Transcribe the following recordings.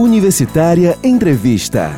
Universitária Entrevista.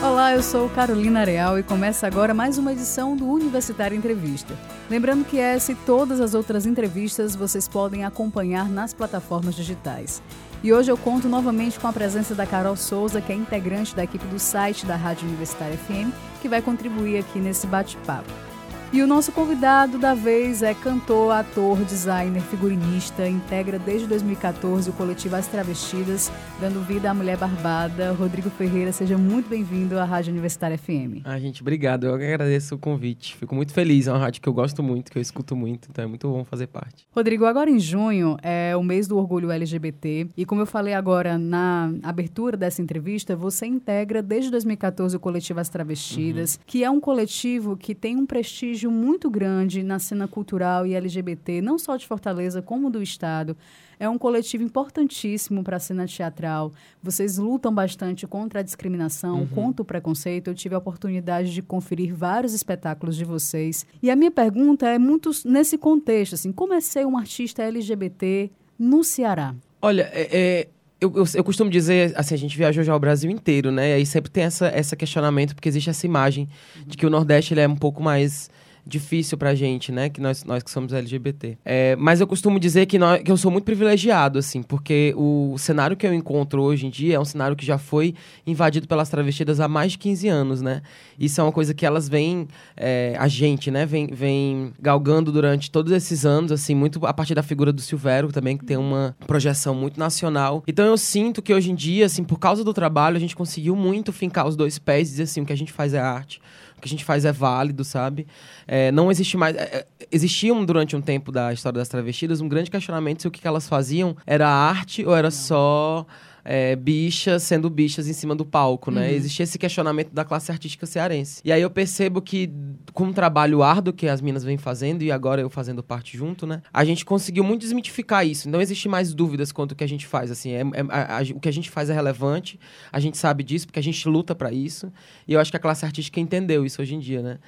Olá, eu sou Carolina Areal e começa agora mais uma edição do Universitária Entrevista. Lembrando que essa e todas as outras entrevistas vocês podem acompanhar nas plataformas digitais. E hoje eu conto novamente com a presença da Carol Souza, que é integrante da equipe do site da Rádio Universitária FM, que vai contribuir aqui nesse bate-papo. E o nosso convidado da vez é cantor, ator, designer, figurinista, integra desde 2014 o coletivo As Travestidas, dando vida à mulher barbada. Rodrigo Ferreira, seja muito bem-vindo à Rádio Universitária FM. Ah, gente, obrigado. Eu agradeço o convite. Fico muito feliz. É uma rádio que eu gosto muito, que eu escuto muito, então é muito bom fazer parte. Rodrigo, agora em junho é o mês do orgulho LGBT e como eu falei agora na abertura dessa entrevista, você integra desde 2014 o coletivo As Travestidas, uhum. que é um coletivo que tem um prestígio prestígio muito grande na cena cultural e LGBT, não só de Fortaleza, como do Estado. É um coletivo importantíssimo para a cena teatral. Vocês lutam bastante contra a discriminação, uhum. contra o preconceito. Eu tive a oportunidade de conferir vários espetáculos de vocês. E a minha pergunta é muito nesse contexto, assim, como é ser um artista LGBT no Ceará? Olha, é, é eu, eu, eu, costumo dizer, assim, a gente viajou já o Brasil inteiro, né? E aí sempre tem essa, essa questionamento, porque existe essa imagem de que o Nordeste ele é um pouco mais difícil pra gente, né? Que nós, nós que somos LGBT. É, mas eu costumo dizer que, nós, que eu sou muito privilegiado, assim, porque o cenário que eu encontro hoje em dia é um cenário que já foi invadido pelas travestidas há mais de 15 anos, né? Isso é uma coisa que elas vêm, é, a gente, né, vem, vem galgando durante todos esses anos, assim, muito a partir da figura do Silvério também, que tem uma projeção muito nacional. Então eu sinto que hoje em dia, assim, por causa do trabalho, a gente conseguiu muito fincar os dois pés e dizer assim, o que a gente faz é arte que a gente faz é válido, sabe? É, não existe mais. É, é, existiam durante um tempo da história das travestidas um grande questionamento se o que elas faziam era arte ou era só é, bichas sendo bichas em cima do palco, né? Uhum. Existia esse questionamento da classe artística cearense. E aí eu percebo que, com o trabalho árduo que as minas vêm fazendo, e agora eu fazendo parte junto, né? A gente conseguiu muito desmitificar isso. Não existe mais dúvidas quanto o que a gente faz, assim. É, é a, a, o que a gente faz é relevante, a gente sabe disso, porque a gente luta para isso. E eu acho que a classe artística entendeu isso hoje em dia, né?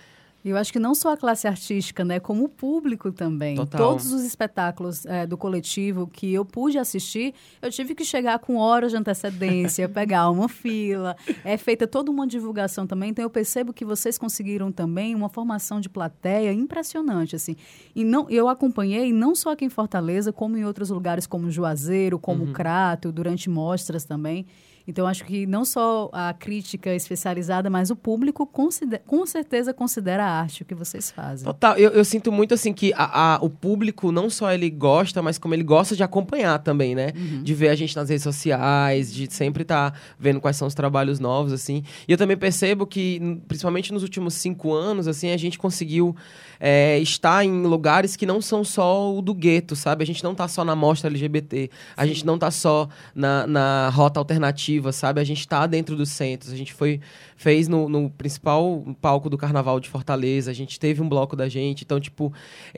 Eu acho que não só a classe artística, né, como o público também. Total. Todos os espetáculos é, do coletivo que eu pude assistir, eu tive que chegar com horas de antecedência, pegar uma fila. É feita toda uma divulgação também. Então eu percebo que vocês conseguiram também uma formação de plateia impressionante, assim. E não, eu acompanhei não só aqui em Fortaleza, como em outros lugares como Juazeiro, como uhum. Crato, durante mostras também. Então, acho que não só a crítica especializada, mas o público considera, com certeza considera a arte o que vocês fazem. Total. Eu, eu sinto muito, assim, que a, a, o público não só ele gosta, mas como ele gosta de acompanhar também, né? Uhum. De ver a gente nas redes sociais, de sempre estar tá vendo quais são os trabalhos novos, assim. E eu também percebo que, principalmente nos últimos cinco anos, assim, a gente conseguiu é, estar em lugares que não são só o do gueto, sabe? A gente não tá só na mostra LGBT, a Sim. gente não tá só na, na rota alternativa sabe? A gente está dentro dos centros. A gente foi fez no, no, principal palco do Carnaval de Fortaleza. A gente teve um bloco da gente. Então, tipo,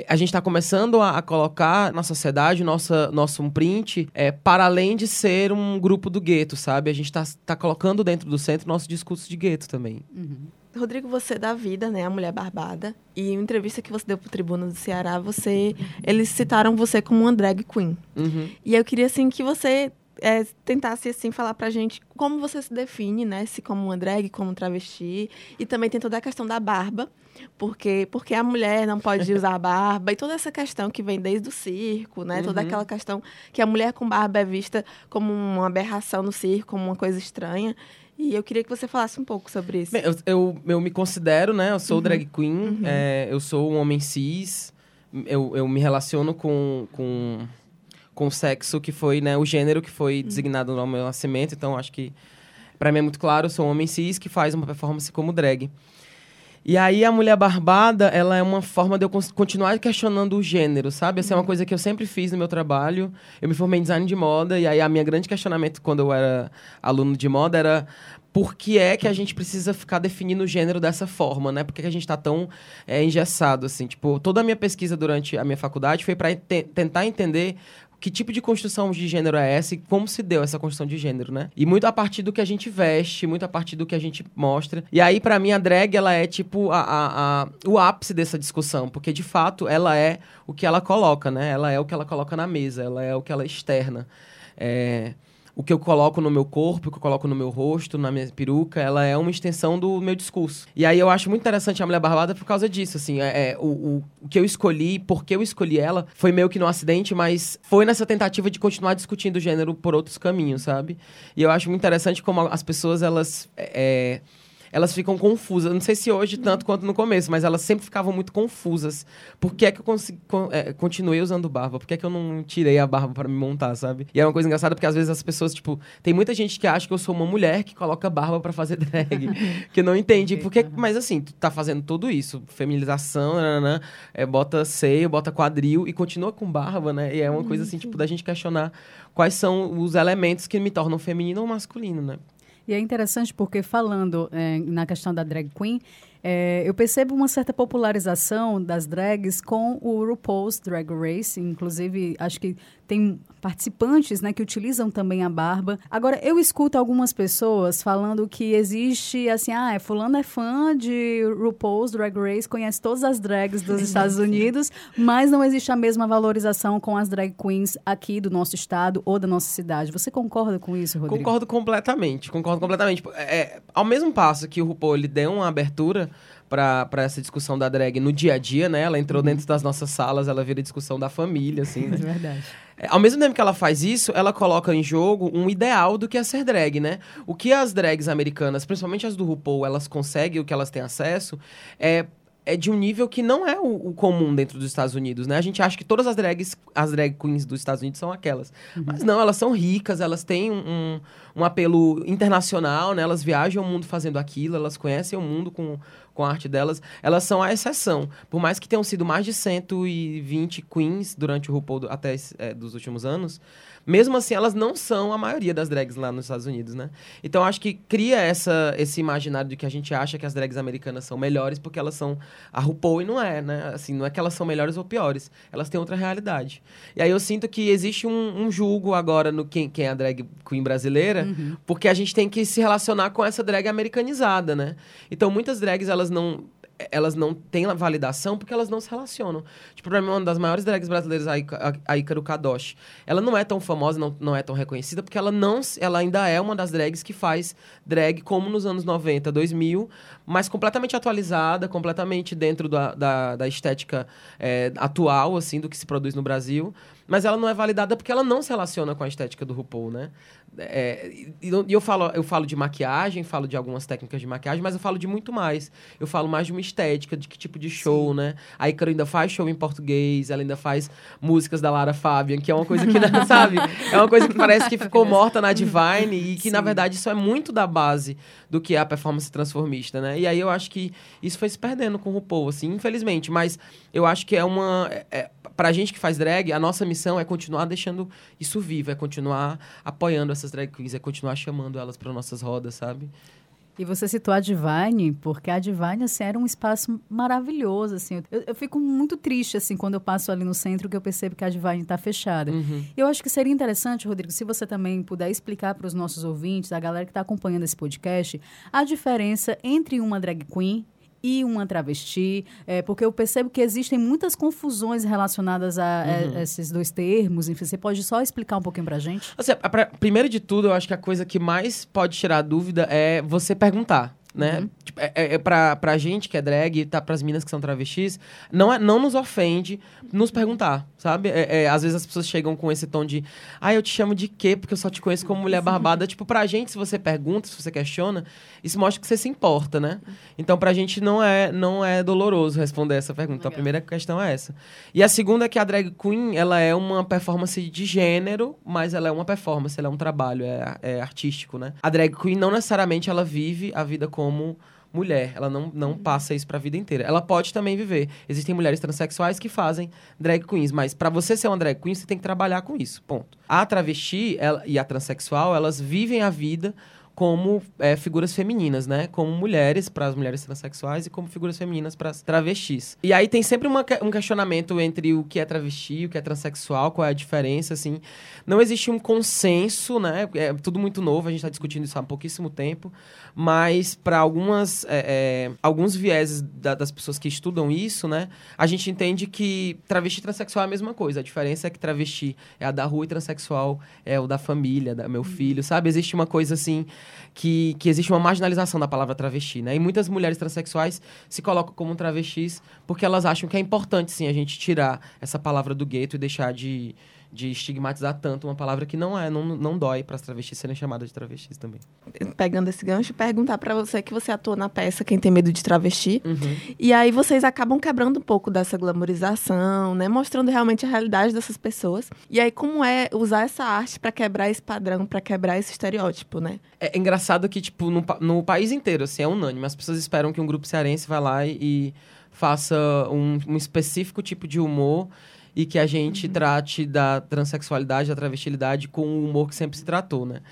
a gente está começando a, a, colocar na sociedade nossa, nosso um print é, para além de ser um grupo do gueto, sabe? A gente está tá colocando dentro do centro nosso discurso de gueto também. Uhum. Rodrigo, você dá vida, né, a mulher barbada. E em entrevista que você deu para o Tribuna do Ceará, você, eles citaram você como uma drag queen. Uhum. E eu queria assim que você é, tentasse assim falar pra gente como você se define, né? Se como uma drag, como um travesti. E também tem toda a questão da barba, porque porque a mulher não pode usar a barba e toda essa questão que vem desde o circo, né? Uhum. Toda aquela questão que a mulher com barba é vista como uma aberração no circo, como uma coisa estranha. E eu queria que você falasse um pouco sobre isso. Bem, eu, eu, eu, me considero, né? Eu sou uhum. drag queen, uhum. é, eu sou um homem cis, eu, eu me relaciono com, com com o sexo que foi, né, o gênero que foi uhum. designado no meu nascimento. Então, acho que para mim é muito claro, eu sou um homem cis que faz uma performance como drag. E aí a mulher barbada, ela é uma forma de eu continuar questionando o gênero, sabe? Essa é uma uhum. coisa que eu sempre fiz no meu trabalho. Eu me formei em design de moda e aí a minha grande questionamento quando eu era aluno de moda era por que é que a gente precisa ficar definindo o gênero dessa forma, né? Por que, que a gente está tão é, engessado, assim? Tipo, toda a minha pesquisa durante a minha faculdade foi para te tentar entender que tipo de construção de gênero é essa e como se deu essa construção de gênero, né? E muito a partir do que a gente veste, muito a partir do que a gente mostra. E aí, para mim, a drag, ela é tipo a, a, a, o ápice dessa discussão, porque de fato ela é o que ela coloca, né? Ela é o que ela coloca na mesa, ela é o que ela externa. É o que eu coloco no meu corpo, o que eu coloco no meu rosto, na minha peruca, ela é uma extensão do meu discurso. E aí eu acho muito interessante a Mulher Barbada por causa disso, assim, é, é o, o, que eu escolhi, por que eu escolhi ela, foi meio que no acidente, mas foi nessa tentativa de continuar discutindo o gênero por outros caminhos, sabe? E eu acho muito interessante como as pessoas, elas... É, elas ficam confusas. Não sei se hoje tanto quanto no começo, mas elas sempre ficavam muito confusas. Por que é que eu consegui, é, continuei usando barba? Por que é que eu não tirei a barba para me montar, sabe? E é uma coisa engraçada porque às vezes as pessoas, tipo, tem muita gente que acha que eu sou uma mulher que coloca barba para fazer drag, que não entende. Porque, mas assim, tu tá fazendo tudo isso, feminização, nananã, é, bota seio, bota quadril e continua com barba, né? E é uma coisa assim, tipo, da gente questionar quais são os elementos que me tornam feminino ou masculino, né? E é interessante porque falando é, na questão da drag queen, é, eu percebo uma certa popularização das drags com o RuPaul's Drag Race, inclusive acho que tem participantes né, que utilizam também a barba. Agora, eu escuto algumas pessoas falando que existe assim, ah, é, fulano é fã de RuPaul's Drag Race, conhece todas as drags dos Estados Unidos, mas não existe a mesma valorização com as drag queens aqui do nosso estado ou da nossa cidade. Você concorda com isso, Rodrigo? Concordo completamente, concordo completamente. É, ao mesmo passo que o RuPaul ele deu uma abertura para essa discussão da drag no dia a dia, né? Ela entrou uhum. dentro das nossas salas, ela vira discussão da família, assim, né? É verdade. É, ao mesmo tempo que ela faz isso, ela coloca em jogo um ideal do que é ser drag, né? O que as drags americanas, principalmente as do RuPaul, elas conseguem, o que elas têm acesso, é é de um nível que não é o, o, comum dentro dos Estados Unidos, né? A gente acha que todas as drags, as drag queens dos Estados Unidos são aquelas. Uhum. Mas não, elas são ricas, elas têm um, um, apelo internacional, né? Elas viajam o mundo fazendo aquilo, elas conhecem o mundo com, com a arte delas. Elas são a exceção. Por mais que tenham sido mais de 120 queens durante o RuPaul até é, dos últimos anos, mesmo assim, elas não são a maioria das drags lá nos Estados Unidos, né? Então, acho que cria essa, esse imaginário de que a gente acha que as drags americanas são melhores porque elas são a RuPaul e não é, né? Assim, não é que elas são melhores ou piores. Elas têm outra realidade. E aí eu sinto que existe um, um julgo agora no quem, quem é a drag queen brasileira, uhum. porque a gente tem que se relacionar com essa drag americanizada, né? Então, muitas drags, elas não elas não têm validação porque elas não se relacionam. Tipo, pra mim, uma das maiores drags brasileiras, a Icaro Kadosh, ela não é tão famosa, não, não é tão reconhecida, porque ela não ela ainda é uma das drags que faz drag como nos anos 90, 2000, mas completamente atualizada, completamente dentro da, da, da estética é, atual, assim, do que se produz no Brasil. Mas ela não é validada porque ela não se relaciona com a estética do RuPaul, né? É, e eu falo, eu falo de maquiagem, falo de algumas técnicas de maquiagem, mas eu falo de muito mais. Eu falo mais de uma estética, de que tipo de show, Sim. né? A Icaro ainda faz show em português, ela ainda faz músicas da Lara Fabian, que é uma coisa que, sabe? É uma coisa que parece que ficou morta na Divine e que, Sim. na verdade, isso é muito da base do que é a performance transformista, né? E aí eu acho que isso foi se perdendo com o RuPaul, assim, infelizmente. Mas eu acho que é uma... É, é pra gente que faz drag, a nossa missão é continuar deixando isso vivo, é continuar apoiando essas drag queens, é continuar chamando elas para nossas rodas, sabe? E você citou a Divine, porque a Divine, assim, era um espaço maravilhoso, assim. Eu, eu, fico muito triste, assim, quando eu passo ali no centro, que eu percebo que a Divine está fechada. Uhum. Eu acho que seria interessante, Rodrigo, se você também puder explicar para os nossos ouvintes, a galera que está acompanhando esse podcast, a diferença entre uma drag queen e uma travesti, é, porque eu percebo que existem muitas confusões relacionadas a, uhum. a esses dois termos. Enfim, você pode só explicar um pouquinho pra gente? Assim, pra, primeiro de tudo, eu acho que a coisa que mais pode tirar dúvida é você perguntar né? Uhum. Tipo, é, é, é pra, pra gente que é drag, tá pras minas que são travestis, não, é, não nos ofende nos perguntar, sabe? É, é, às vezes as pessoas chegam com esse tom de, ah, eu te chamo de quê? Porque eu só te conheço como mulher barbada. tipo, pra gente, se você pergunta, se você questiona, isso mostra que você se importa, né? Então, pra gente não é, não é doloroso responder essa pergunta. Então, a primeira questão é essa. E a segunda é que a drag queen, ela é uma performance de gênero, mas ela é uma performance, ela é um trabalho, é, é artístico, né? A drag queen não necessariamente ela vive a vida com como mulher. Ela não, não uhum. passa isso pra vida inteira. Ela pode também viver. Existem mulheres transexuais que fazem drag queens, mas para você ser uma drag queen, você tem que trabalhar com isso. Ponto. A travesti ela, e a transexual, elas vivem a vida como é, figuras femininas, né? Como mulheres para as mulheres transexuais e como figuras femininas para as travestis. E aí tem sempre uma, um questionamento entre o que é travesti, o que é transexual, qual é a diferença, assim. Não existe um consenso, né? É tudo muito novo, a gente está discutindo isso há pouquíssimo tempo, mas para algumas é, é, alguns vieses da, das pessoas que estudam isso, né? A gente entende que travesti e transexual é a mesma coisa. A diferença é que travesti é a da rua e transexual é o da família, da meu filho, sabe? Existe uma coisa assim que, que existe uma marginalização da palavra travesti, né? E muitas mulheres transexuais se colocam como travestis porque elas acham que é importante, sim, a gente tirar essa palavra do gueto e deixar de, de estigmatizar tanto uma palavra que não é, não, não dói para as travestis serem chamadas de travestis também. Pegando esse gancho, perguntar para você que você atua na peça Quem Tem Medo de Travesti. Uhum. E aí vocês acabam quebrando um pouco dessa glamorização, né? Mostrando realmente a realidade dessas pessoas. E aí como é usar essa arte para quebrar esse padrão, para quebrar esse estereótipo, né? É engraçado que, tipo, no, no país inteiro, assim, é unânime. As pessoas esperam que um grupo cearense vá lá e, e faça um, um específico tipo de humor e que a gente uhum. trate da transexualidade, da travestilidade com o humor que sempre se tratou, né?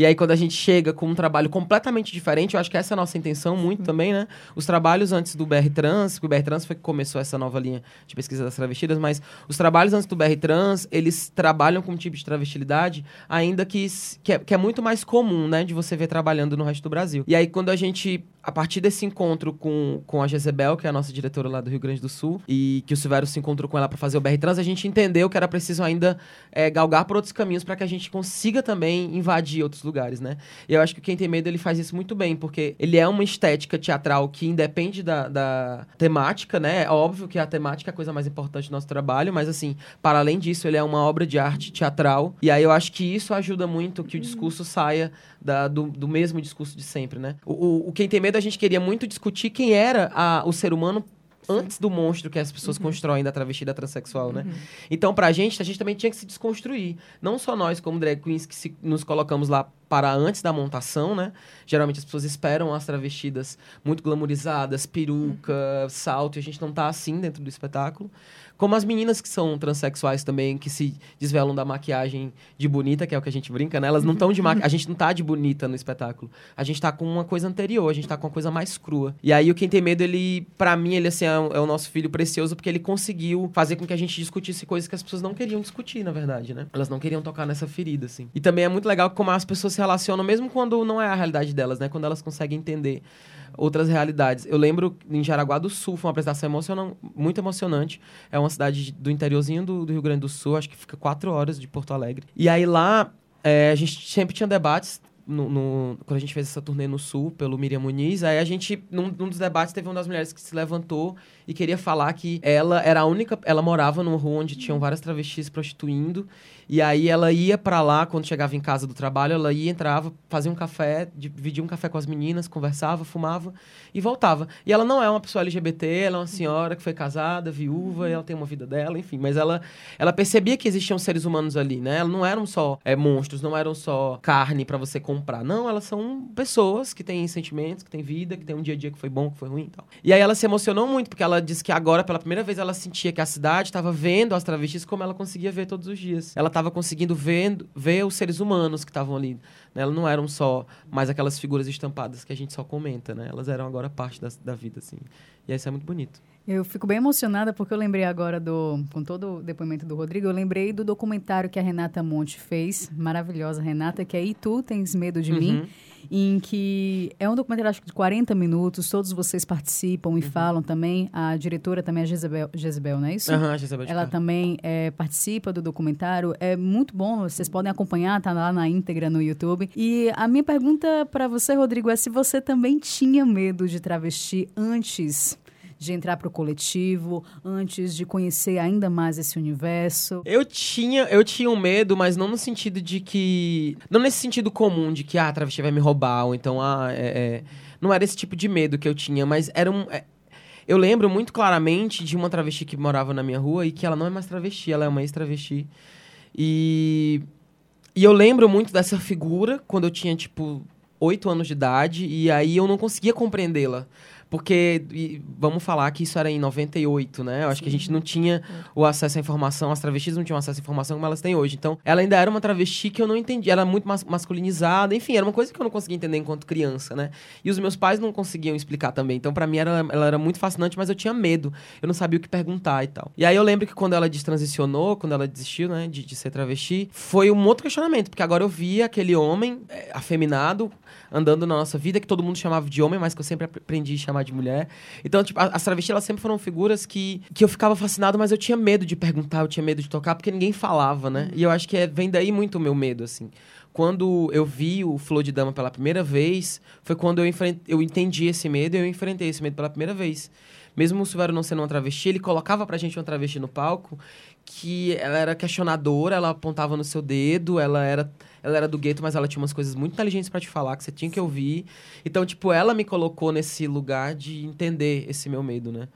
E aí, quando a gente chega com um trabalho completamente diferente, eu acho que essa é a nossa intenção muito também, né? Os trabalhos antes do BR Trans, que o BR Trans foi que começou essa nova linha de pesquisa das travestidas, mas os trabalhos antes do BR Trans, eles trabalham com um tipo de travestilidade ainda que, que, é, que é muito mais comum, né? De você ver trabalhando no resto do Brasil. E aí, quando a gente a partir desse encontro com, com a Jezebel, que é a nossa diretora lá do Rio Grande do Sul, e que o Silvério se encontrou com ela para fazer o BR Trans, a gente entendeu que era preciso ainda é, galgar por outros caminhos para que a gente consiga também invadir outros lugares, né? E eu acho que Quem Tem Medo, ele faz isso muito bem, porque ele é uma estética teatral que independe da, da temática, né? É óbvio que a temática é a coisa mais importante do nosso trabalho, mas assim, para além disso, ele é uma obra de arte teatral, e aí eu acho que isso ajuda muito que o discurso saia da, do, do mesmo discurso de sempre, né? O, o, o Quem Tem Medo, a gente queria muito discutir quem era a, o ser humano antes do monstro que as pessoas uhum. constroem da travesti da transexual, né? Uhum. Então, pra gente, a gente também tinha que se desconstruir. Não só nós, como drag queens, que se, nos colocamos lá para antes da montação, né? Geralmente as pessoas esperam as travestidas muito glamorizadas, peruca, uhum. salto, e a gente não tá assim dentro do espetáculo. Como as meninas que são transexuais também, que se desvelam da maquiagem de bonita, que é o que a gente brinca, né? Elas não estão de maquiagem. A gente não tá de bonita no espetáculo. A gente tá com uma coisa anterior, a gente tá com uma coisa mais crua. E aí o Quem Tem Medo, ele, para mim, ele assim, é, é o nosso filho precioso, porque ele conseguiu fazer com que a gente discutisse coisas que as pessoas não queriam discutir, na verdade, né? Elas não queriam tocar nessa ferida, assim. E também é muito legal como as pessoas se relacionam, mesmo quando não é a realidade delas, né? Quando elas conseguem entender outras realidades. Eu lembro em Jaraguá do Sul, foi uma apresentação emocionante, muito emocionante. É uma cidade do interiorzinho do, do, Rio Grande do Sul, acho que fica quatro horas de Porto Alegre. E aí lá, é, a gente sempre tinha debates. No, no, quando a gente fez essa turnê no Sul, pelo Miriam Muniz, aí a gente, num, num dos debates, teve uma das mulheres que se levantou e queria falar que ela era a única. Ela morava numa rua onde tinham várias travestis prostituindo e aí ela ia para lá, quando chegava em casa do trabalho, ela ia, entrava, fazia um café, dividia um café com as meninas, conversava, fumava e voltava. E ela não é uma pessoa LGBT, ela é uma senhora que foi casada, viúva, ela tem uma vida dela, enfim. Mas ela, ela percebia que existiam seres humanos ali, né? Elas não eram só é, monstros, não eram só carne para você comprar. Não, elas são pessoas que têm sentimentos, que têm vida, que têm um dia a dia que foi bom, que foi ruim e tal. E aí ela se emocionou muito, porque ela disse que agora, pela primeira vez, ela sentia que a cidade estava vendo as travestis como ela conseguia ver todos os dias. Ela estava conseguindo ver, ver os seres humanos que estavam ali. Né? Elas não eram só mais aquelas figuras estampadas que a gente só comenta, né? Elas eram agora parte da, da vida, assim. E isso é muito bonito. Eu fico bem emocionada porque eu lembrei agora do, com todo o depoimento do Rodrigo, eu lembrei do documentário que a Renata Monte fez, maravilhosa Renata, que é E Tu Tens Medo de uhum. Mim, em que é um documentário acho que de 40 minutos, todos vocês participam e uhum. falam também, a diretora também é a Jezebel, Jezebel não é isso? Uhum, Jezebel Ela também é, participa do documentário, é muito bom, vocês podem acompanhar, tá lá na íntegra no YouTube. E a minha pergunta para você, Rodrigo, é se você também tinha medo de travesti antes de entrar para o coletivo, antes de conhecer ainda mais esse universo? Eu tinha, eu tinha um medo, mas não no sentido de que. Não nesse sentido comum de que ah, a travesti vai me roubar, ou então, ah, é, é... não era esse tipo de medo que eu tinha, mas era um. É... Eu lembro muito claramente de uma travesti que morava na minha rua e que ela não é mais travesti, ela é uma ex-travesti. E. E eu lembro muito dessa figura quando eu tinha, tipo, oito anos de idade, e aí eu não conseguia compreendê-la Porque, e, vamos falar que isso era em 98, né? Eu acho Sim. que a gente não tinha o acesso à informação, as travestis não tinham acesso à informação como elas têm hoje. Então, ela ainda era uma travesti que eu não entendia, ela era muito mas masculinizada, enfim, era uma coisa que eu não conseguia entender enquanto criança, né? E os meus pais não conseguiam explicar também. Então, para mim, ela, ela era muito fascinante, mas eu tinha medo. Eu não sabia o que perguntar e tal. E aí eu lembro que quando ela destransicionou, quando ela desistiu, né, de, de ser travesti, foi um outro questionamento, porque agora eu via aquele homem é, afeminado andando na nossa vida, que todo mundo chamava de homem, mas que eu sempre aprendi a chamar de mulher. Então, tipo, as travestis, elas sempre foram figuras que, que eu ficava fascinado, mas eu tinha medo de perguntar, eu tinha medo de tocar, porque ninguém falava, né? E eu acho que é, vem daí muito o meu medo, assim. Quando eu vi o Flor de Dama pela primeira vez, foi quando eu, enfrent... eu entendi esse medo e eu enfrentei esse medo pela primeira vez. Mesmo o Silvério não sendo uma travesti, ele colocava pra gente uma travesti no palco que ela era questionadora, ela apontava no seu dedo, ela era ela era do gueto, mas ela tinha umas coisas muito inteligentes para te falar que você tinha que ouvir. Então, tipo, ela me colocou nesse lugar de entender esse meu medo, né?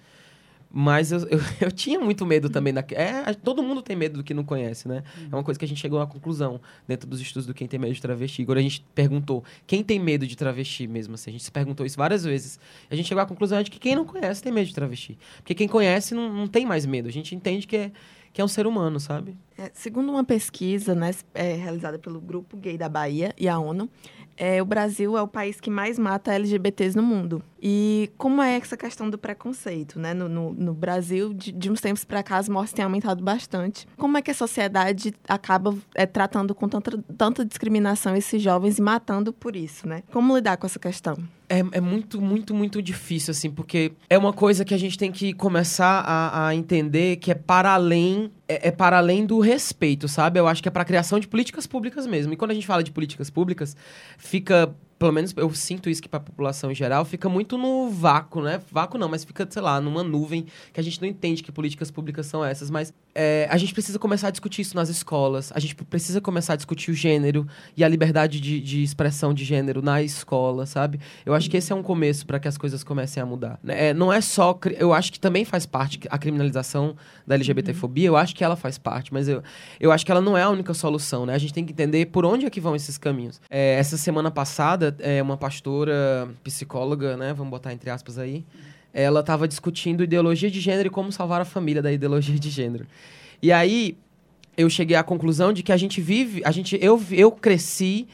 Mas eu, eu, eu, tinha muito medo também. Da, é, todo mundo tem medo do que não conhece, né? É uma coisa que a gente chegou à conclusão dentro dos estudos do quem tem medo de travesti. Agora a gente perguntou quem tem medo de travesti mesmo. Assim, a gente se perguntou isso várias vezes. A gente chegou à conclusão de que quem não conhece tem medo de travesti. Porque quem conhece não, não tem mais medo. A gente entende que é, que é um ser humano, sabe? É, segundo uma pesquisa né, é, realizada pelo Grupo Gay da Bahia e a ONU, é, o Brasil é o país que mais mata LGBTs no mundo. E como é essa questão do preconceito, né? No, no, no Brasil, de, de, uns tempos para cá, as mortes têm aumentado bastante. Como é que a sociedade acaba é, tratando com tanta, tanta discriminação esses jovens e matando por isso, né? Como lidar com essa questão? É, é, muito, muito, muito difícil, assim, porque é uma coisa que a gente tem que começar a, a entender que é para além é, é, para além do respeito, sabe? Eu acho que é para a criação de políticas públicas mesmo. E quando a gente fala de políticas públicas, fica pelo menos eu sinto isso que para a população em geral fica muito no vácuo, né? Vácuo não, mas fica, sei lá, numa nuvem que a gente não entende que políticas públicas são essas. Mas é, a gente precisa começar a discutir isso nas escolas, a gente precisa começar a discutir o gênero e a liberdade de, de expressão de gênero na escola, sabe? Eu acho que esse é um começo para que as coisas comecem a mudar. Né? É, não é só. Eu acho que também faz parte a criminalização da LGBTfobia, eu acho que ela faz parte, mas eu, eu acho que ela não é a única solução, né? A gente tem que entender por onde é que vão esses caminhos. É, essa semana passada, é uma pastora psicóloga, né? Vamos botar entre aspas aí. Ela estava discutindo ideologia de gênero e como salvar a família da ideologia de gênero. E aí eu cheguei à conclusão de que a gente vive, a gente eu, eu cresci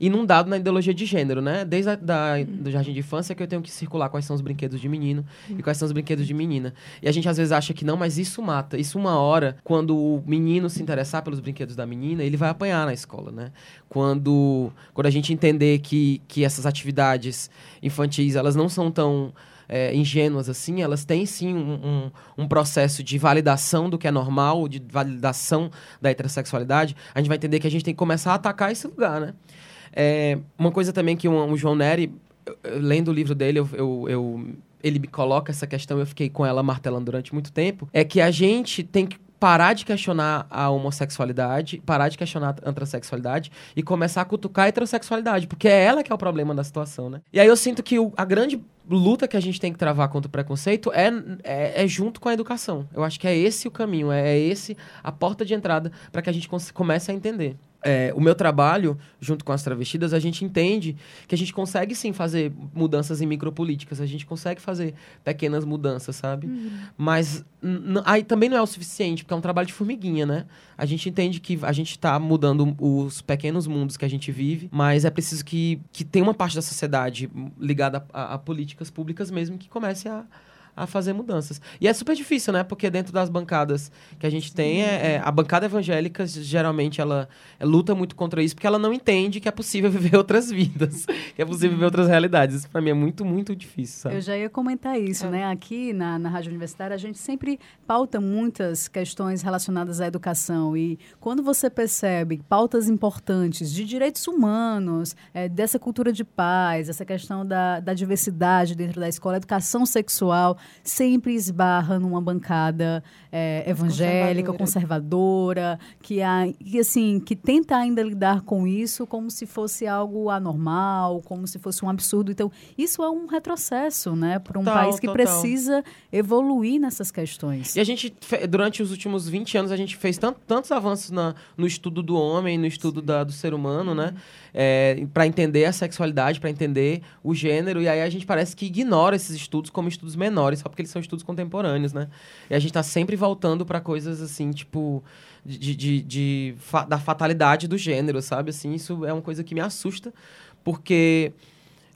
inundado na ideologia de gênero, né? Desde a, da, do jardim de infância que eu tenho que circular quais são os brinquedos de menino e quais são os brinquedos de menina. E a gente às vezes acha que não, mas isso mata. Isso uma hora, quando o menino se interessar pelos brinquedos da menina, ele vai apanhar na escola, né? Quando, quando a gente entender que, que essas atividades infantis, elas não são tão é, ingênuas assim, elas têm sim um, um, um, processo de validação do que é normal, de validação da heterossexualidade, a gente vai entender que a gente tem que começar a atacar esse lugar, né? É, uma coisa também que o, João Neri, lendo o livro dele, eu, eu, eu, ele me coloca essa questão, eu fiquei com ela martelando durante muito tempo, é que a gente tem que parar de questionar a homossexualidade, parar de questionar a transexualidade e começar a cutucar a heterossexualidade, porque é ela que é o problema da situação, né? E aí eu sinto que o, a grande luta que a gente tem que travar contra o preconceito é, é, é, junto com a educação. Eu acho que é esse o caminho, é, é esse a porta de entrada para que a gente comece a entender é, o meu trabalho, junto com as travestidas, a gente entende que a gente consegue sim fazer mudanças em micropolíticas, a gente consegue fazer pequenas mudanças, sabe? Uhum. Mas aí também não é o suficiente, porque é um trabalho de formiguinha, né? A gente entende que a gente está mudando os pequenos mundos que a gente vive, mas é preciso que, que tenha uma parte da sociedade ligada a, a políticas públicas mesmo que comece a a fazer mudanças. E é super difícil, né? Porque dentro das bancadas que a gente tem, é, é, a bancada evangélica, geralmente, ela é, luta muito contra isso, porque ela não entende que é possível viver outras vidas, que é possível viver outras realidades. Isso, para mim, é muito, muito difícil, sabe? Eu já ia comentar isso, é. né? Aqui na, na Rádio Universitária, a gente sempre pauta muitas questões relacionadas à educação. E quando você percebe pautas importantes de direitos humanos, é, dessa cultura de paz, essa questão da, da diversidade dentro da escola, educação sexual, sempre esbarra numa bancada é, evangélica, conservadora, que, a, que, assim, que tenta ainda lidar com isso como se fosse algo anormal, como se fosse um absurdo. Então, isso é um retrocesso, né? Para um total, país que total. precisa evoluir nessas questões. E a gente, durante os últimos 20 anos, a gente fez tant, tantos avanços na, no estudo do homem, no estudo da, do ser humano, né? É, para entender a sexualidade, para entender o gênero, e aí a gente parece que ignora esses estudos como estudos menores, só porque eles são estudos contemporâneos, né? E a gente está sempre voltando para coisas assim, tipo, de, de, de fa da fatalidade do gênero, sabe? Assim, isso é uma coisa que me assusta, porque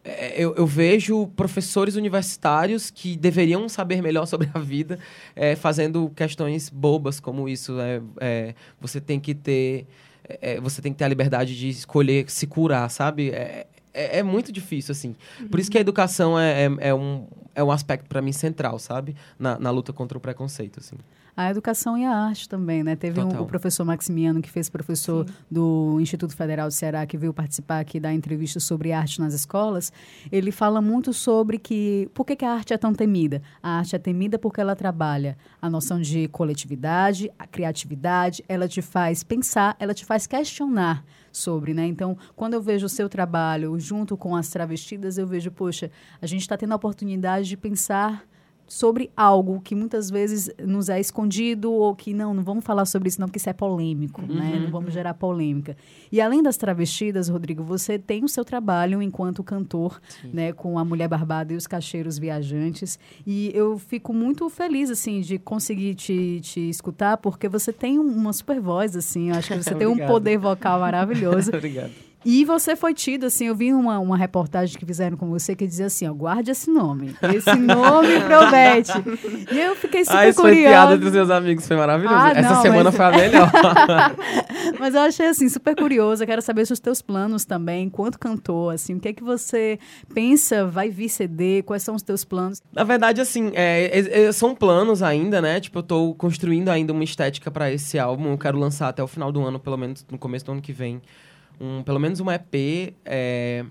é, eu, eu, vejo professores universitários que deveriam saber melhor sobre a vida é, fazendo questões bobas como isso. É, é você tem que ter. É, você tem que ter a liberdade de escolher se curar, sabe? É, é, é muito difícil, assim. Uhum. Por isso que a educação é, é, é um, é um aspecto, para mim, central, sabe? Na, na luta contra o preconceito, assim. A educação e a arte também, né? Teve um, o professor Maximiano, que fez professor Sim. do Instituto Federal do Ceará, que veio participar aqui da entrevista sobre arte nas escolas. Ele fala muito sobre que... Por que, que a arte é tão temida? A arte é temida porque ela trabalha a noção de coletividade, a criatividade, ela te faz pensar, ela te faz questionar sobre, né? Então, quando eu vejo o seu trabalho junto com as travestidas, eu vejo, poxa, a gente está tendo a oportunidade de pensar sobre algo que muitas vezes nos é escondido ou que não, não vamos falar sobre isso não, porque isso é polêmico, uhum. né? Não vamos gerar polêmica. E além das travestidas, Rodrigo, você tem o seu trabalho enquanto cantor, Sim. né, com a Mulher Barbada e os Cacheiros Viajantes. E eu fico muito feliz assim de conseguir te, te escutar, porque você tem uma super voz assim, eu acho que você tem um poder vocal maravilhoso. Obrigado. E você foi tido, assim, eu vi uma, uma reportagem que fizeram com você que dizia assim, ó, guarde esse nome. Esse nome promete. E eu fiquei super ah, isso curiosa. foi piada dos meus amigos, foi maravilhoso. Ah, Essa não, semana mas... foi a melhor. mas eu achei, assim, super curiosa. Quero saber se os teus planos também, enquanto cantor, assim, o que é que você pensa, vai vir CD, quais são os teus planos? Na verdade, assim, é, é, é são planos ainda, né? Tipo, eu tô construindo ainda uma estética para esse álbum. Eu quero lançar até o final do ano, pelo menos no começo do ano que vem um, pelo menos um EP é,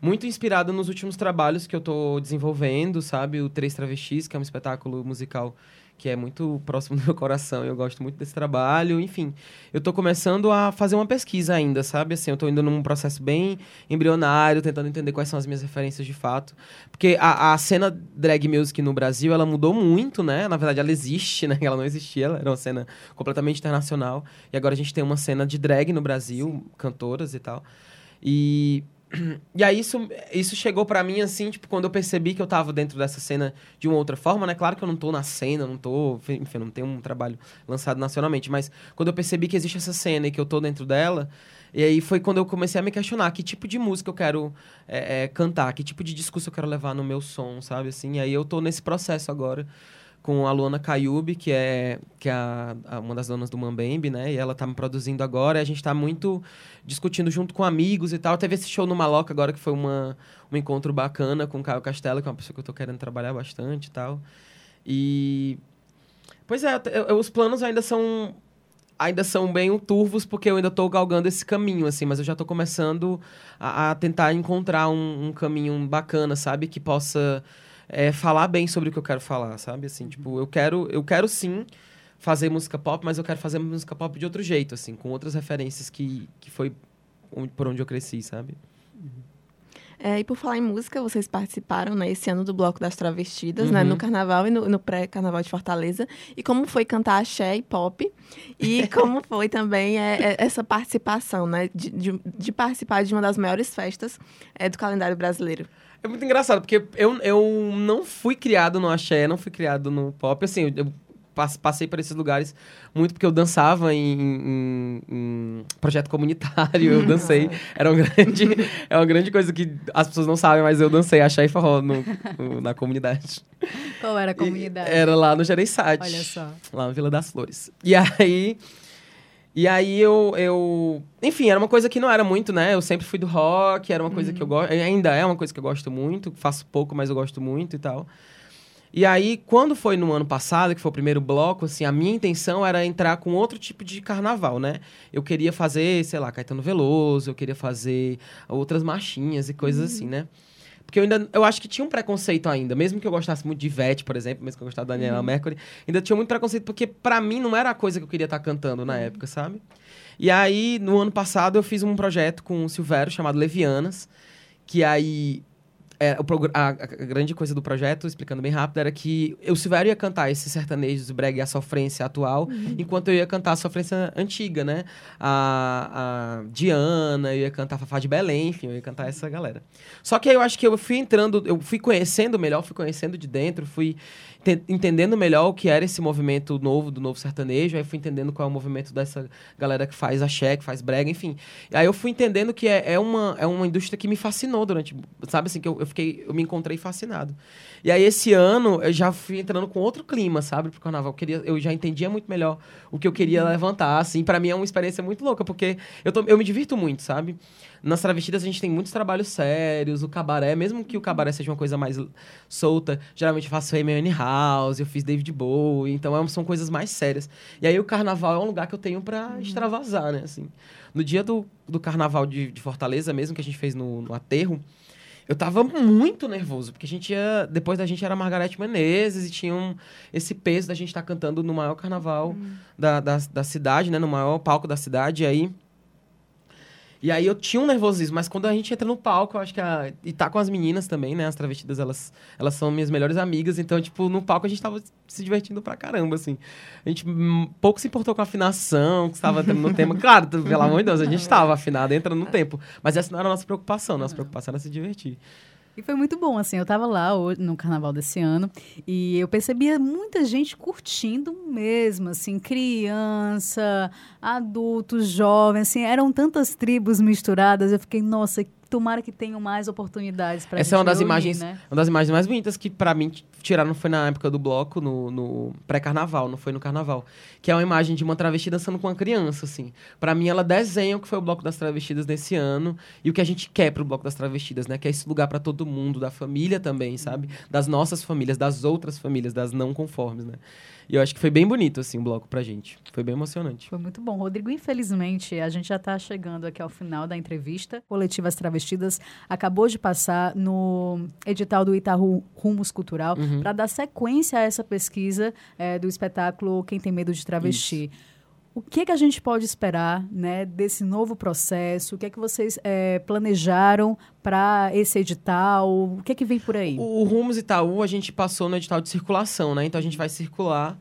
muito inspirado nos últimos trabalhos que eu estou desenvolvendo, sabe? O Três Travestis, que é um espetáculo musical que é muito próximo do meu coração. Eu gosto muito desse trabalho. Enfim, eu estou começando a fazer uma pesquisa ainda, sabe? Assim, eu estou indo num processo bem embrionário, tentando entender quais são as minhas referências de fato. Porque a, a cena drag music no Brasil, ela mudou muito, né? Na verdade, ela existe, né? Ela não existia, ela era uma cena completamente internacional. E agora a gente tem uma cena de drag no Brasil, Sim. cantoras e tal. E e aí isso, isso chegou para mim, assim, tipo, quando eu percebi que eu tava dentro dessa cena de uma outra forma, né? Claro que eu não tô na cena, não tô... Enfim, não tenho um trabalho lançado nacionalmente. Mas quando eu percebi que existe essa cena e que eu tô dentro dela... E aí foi quando eu comecei a me questionar que tipo de música eu quero é, é, cantar, que tipo de discurso eu quero levar no meu som, sabe? Assim, e aí eu tô nesse processo agora com a Luana Cayube, que é, que é a, a, uma das donas do Mambembe, né? E ela tá me produzindo agora. A gente tá muito discutindo junto com amigos e tal. Teve esse show no Maloca agora, que foi uma, um encontro bacana com o Caio Castelo, que é uma pessoa que eu tô querendo trabalhar bastante e tal. E... Pois é, eu, eu, os planos ainda são ainda são bem turvos, porque eu ainda estou galgando esse caminho, assim, mas eu já estou começando a, a, tentar encontrar um, um, caminho bacana, sabe? Que possa é, falar bem sobre o que eu quero falar, sabe? Assim, uhum. tipo, eu quero, eu quero sim fazer música pop, mas eu quero fazer música pop de outro jeito, assim, com outras referências que, que foi por onde eu cresci, sabe? Uhum. É, e por falar em música, vocês participaram né, esse ano do Bloco das Travestidas, uhum. né, no Carnaval e no, no pré-Carnaval de Fortaleza. E como foi cantar axé e pop? E como foi também é, é, essa participação, né, de, de, de, participar de uma das maiores festas é, do calendário brasileiro? É muito engraçado, porque eu, eu não fui criado no axé, não fui criado no pop. Assim, eu passei por esses lugares muito porque eu dançava em, em, em projeto comunitário, eu dancei. Era um grande, é uma grande coisa que as pessoas não sabem, mas eu dancei axé e forró no, no, na comunidade. Qual era a comunidade? E era lá no Jereissati. Olha só. Lá na Vila das Flores. E aí... E aí eu, eu. Enfim, era uma coisa que não era muito, né? Eu sempre fui do rock, era uma coisa uhum. que eu uhum. gosto. Ainda é uma coisa que eu gosto muito, faço pouco, mas eu gosto muito e tal. E aí, quando foi no ano passado, que foi o primeiro bloco, assim, a minha intenção era entrar com outro tipo de carnaval, né? Eu queria fazer, sei lá, Caetano Veloso, eu queria fazer outras marchinhas e coisas uhum. assim, né? Porque eu ainda, eu acho que tinha um preconceito ainda, mesmo que eu gostasse muito de Ivete, por exemplo, mesmo que eu gostasse da Daniela uhum. Mercury, ainda tinha muito preconceito, porque para mim não era a coisa que eu queria estar tá cantando na uhum. época, sabe? E aí, no ano passado, eu fiz um projeto com o Silvério chamado Levianas, que aí é, o a, a, grande coisa do projeto, explicando bem rápido, era que o Silvério ia cantar esses sertanejos, o brega e a sofrência atual, uhum. enquanto eu ia cantar a sofrência antiga, né? A, a Diana, eu ia cantar a Fafá de Belém, enfim, eu ia cantar essa galera. Só que aí eu acho que eu fui entrando, eu fui conhecendo melhor, fui conhecendo de dentro, fui entendendo melhor o que era esse movimento novo, do novo sertanejo, aí fui entendendo qual é o movimento dessa galera que faz axé, que faz brega, enfim. Aí eu fui entendendo que é, é, uma, é uma indústria que me fascinou durante, sabe assim, que eu, eu fiquei, eu me encontrei fascinado. E aí esse ano eu já fui entrando com outro clima, sabe, pro carnaval. Eu, queria, eu já entendia muito melhor o que eu queria levantar, assim. para mim é uma experiência muito louca, porque eu, tô, eu me divirto muito, sabe? Nas travestidas a gente tem muitos trabalhos sérios, o cabaré, mesmo que o cabaré seja uma coisa mais solta, geralmente eu faço Amy House, eu fiz David Bowie, então é, são coisas mais sérias. E aí o carnaval é um lugar que eu tenho para uhum. extravasar, né, assim. No dia do, do carnaval de, de Fortaleza mesmo, que a gente fez no, no aterro, eu tava muito nervoso, porque a gente ia. Depois da gente era Margarete Menezes e tinha um, esse peso da gente estar tá cantando no maior carnaval hum. da, da, da, cidade, né? No maior palco da cidade. E aí e aí eu tinha um nervosismo, mas quando a gente entra no palco, eu acho que a. E tá com as meninas também, né? As travestidas, elas, elas são minhas melhores amigas. Então, tipo, no palco a gente tava se divertindo pra caramba, assim. A gente pouco se importou com a afinação, que estava tendo no tema. Claro, pelo amor de Deus, a gente estava afinado, entra no tempo. Mas essa não era a nossa preocupação. Nossa preocupação era se divertir. E foi muito bom, assim, eu estava lá no carnaval desse ano e eu percebia muita gente curtindo mesmo, assim, criança, adultos, jovens, assim, eram tantas tribos misturadas, eu fiquei, nossa, tomara que tenham mais oportunidades para Essa é uma das imagens, né? uma das imagens mais bonitas que para mim tiraram foi na época do bloco, no, no pré-carnaval, não foi no carnaval, que é uma imagem de uma travesti dançando com uma criança, assim. Para mim ela desenha o que foi o bloco das travestidas nesse ano e o que a gente quer pro bloco das travestidas, né? Que é esse lugar para todo mundo, da família também, sabe? Das nossas famílias, das outras famílias, das não conformes, né? E eu acho que foi bem bonito, assim, o bloco pra gente. Foi bem emocionante. Foi muito bom. Rodrigo, infelizmente, a gente já está chegando aqui ao final da entrevista. Coletivas Acabou de passar no edital do Itaú Rumos Cultural uhum. para dar sequência a essa pesquisa é, do espetáculo Quem Tem Medo de Travesti. Isso. O que, que a gente pode esperar né, desse novo processo? O que é que vocês é, planejaram para esse edital? O que é que vem por aí? O, o Rumos Itaú a gente passou no edital de circulação, né? Então a gente vai circular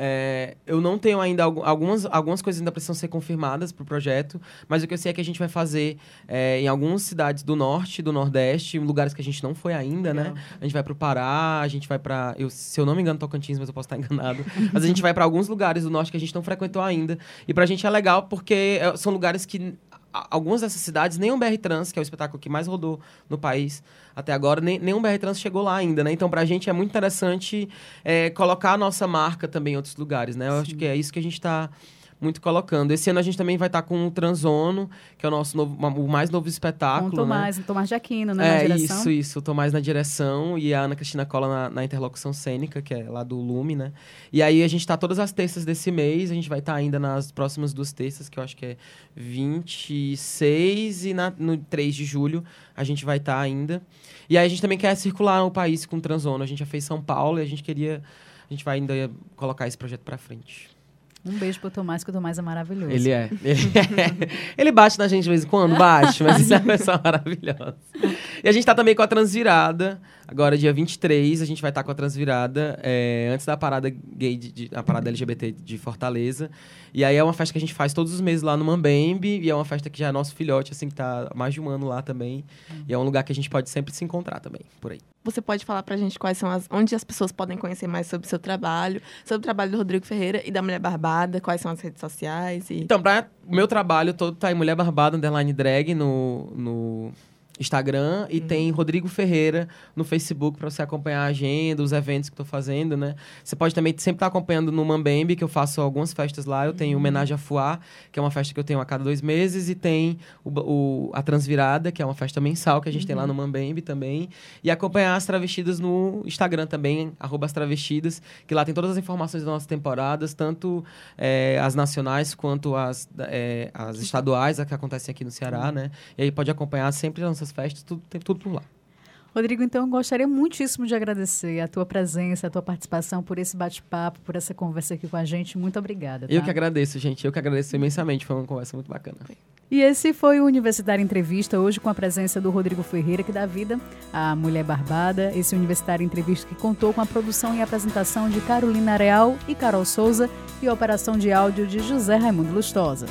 é, eu não tenho ainda algumas, algumas coisas ainda precisam ser confirmadas para o projeto, mas o que eu sei é que a gente vai fazer é, em algumas cidades do norte, do nordeste, lugares que a gente não foi ainda, né? A gente vai para o Pará, a gente vai para, se eu não me engano, Tocantins, mas eu posso estar enganado. mas a gente vai para alguns lugares do norte que a gente não frequentou ainda. E para a gente é legal porque é, são lugares que algumas dessas cidades, nem o BR Trans, que é o espetáculo que mais rodou no país até agora, nem, nem o BR Trans chegou lá ainda, né? Então, pra gente é muito interessante é, colocar a nossa marca também em outros lugares, né? Eu Sim. acho que é isso que a gente está muito colocando. Esse ano a gente também vai estar tá com o Transono, que é o nosso novo, o mais novo espetáculo. Com o Tomás, né? o Tomás de Aquino, né? É, isso, isso. O Tomás na direção e a Ana Cristina Cola na, na, interlocução cênica, que é lá do Lume, né? E aí a gente está todas as terças desse mês, a gente vai estar tá ainda nas próximas duas terças, que eu acho que é 26 e na, no 3 de julho a gente vai estar tá ainda. E aí a gente também quer circular o país com o Transono. A gente já fez São Paulo e a gente queria... A gente vai ainda colocar esse projeto para frente. Um beijo pro Tomás, que o Tomás é maravilhoso. Ele é. Ele, é. ele bate na gente de vez em quando, bate, mas ele é uma pessoa maravilhosa. E a gente tá também com a Transvirada. Agora, dia 23, a gente vai estar tá com a Transvirada, é, antes da parada gay, de, de, a parada LGBT de Fortaleza. E aí é uma festa que a gente faz todos os meses lá no Mambembe. E é uma festa que já é nosso filhote, assim, que tá há mais de um ano lá também. E é um lugar que a gente pode sempre se encontrar também, por aí. Você pode falar pra gente quais são as. onde as pessoas podem conhecer mais sobre o seu trabalho, sobre o trabalho do Rodrigo Ferreira e da Mulher Barbada, quais são as redes sociais? E... Então, pra o meu trabalho todo tá em Mulher Barbada, underline drag, no, no Instagram e uhum. tem Rodrigo Ferreira no Facebook para você acompanhar a agenda, os eventos que estou fazendo, né? Você pode também sempre estar tá acompanhando no Mambembe, que eu faço algumas festas lá. Eu tenho uhum. Homenagem a Fuá, que é uma festa que eu tenho a cada dois meses, e tem o, o a Transvirada, que é uma festa mensal que a gente uhum. tem lá no uhum. Mambembe também. E acompanhar as travestidas no Instagram também, arroba as travestidas, que lá tem todas as informações das nossas temporadas, tanto é, as nacionais quanto as, é, as estaduais, que acontecem aqui no Ceará, né? E aí pode acompanhar sempre as nossas festas, tudo, tem tudo por lá. Rodrigo, então gostaria muitíssimo de agradecer a tua presença, a tua participação por esse bate-papo, por essa conversa aqui com a gente. Muito obrigada. Tá? Eu que agradeço, gente. Eu que agradeço imensamente. Foi uma conversa muito bacana. E esse foi o Universitário Entrevista, hoje com a presença do Rodrigo Ferreira, que dá vida à Mulher Barbada. Esse Universitário Entrevista que contou com a produção e apresentação de Carolina Real e Carol Souza e a operação de áudio de José Raimundo Lustosa.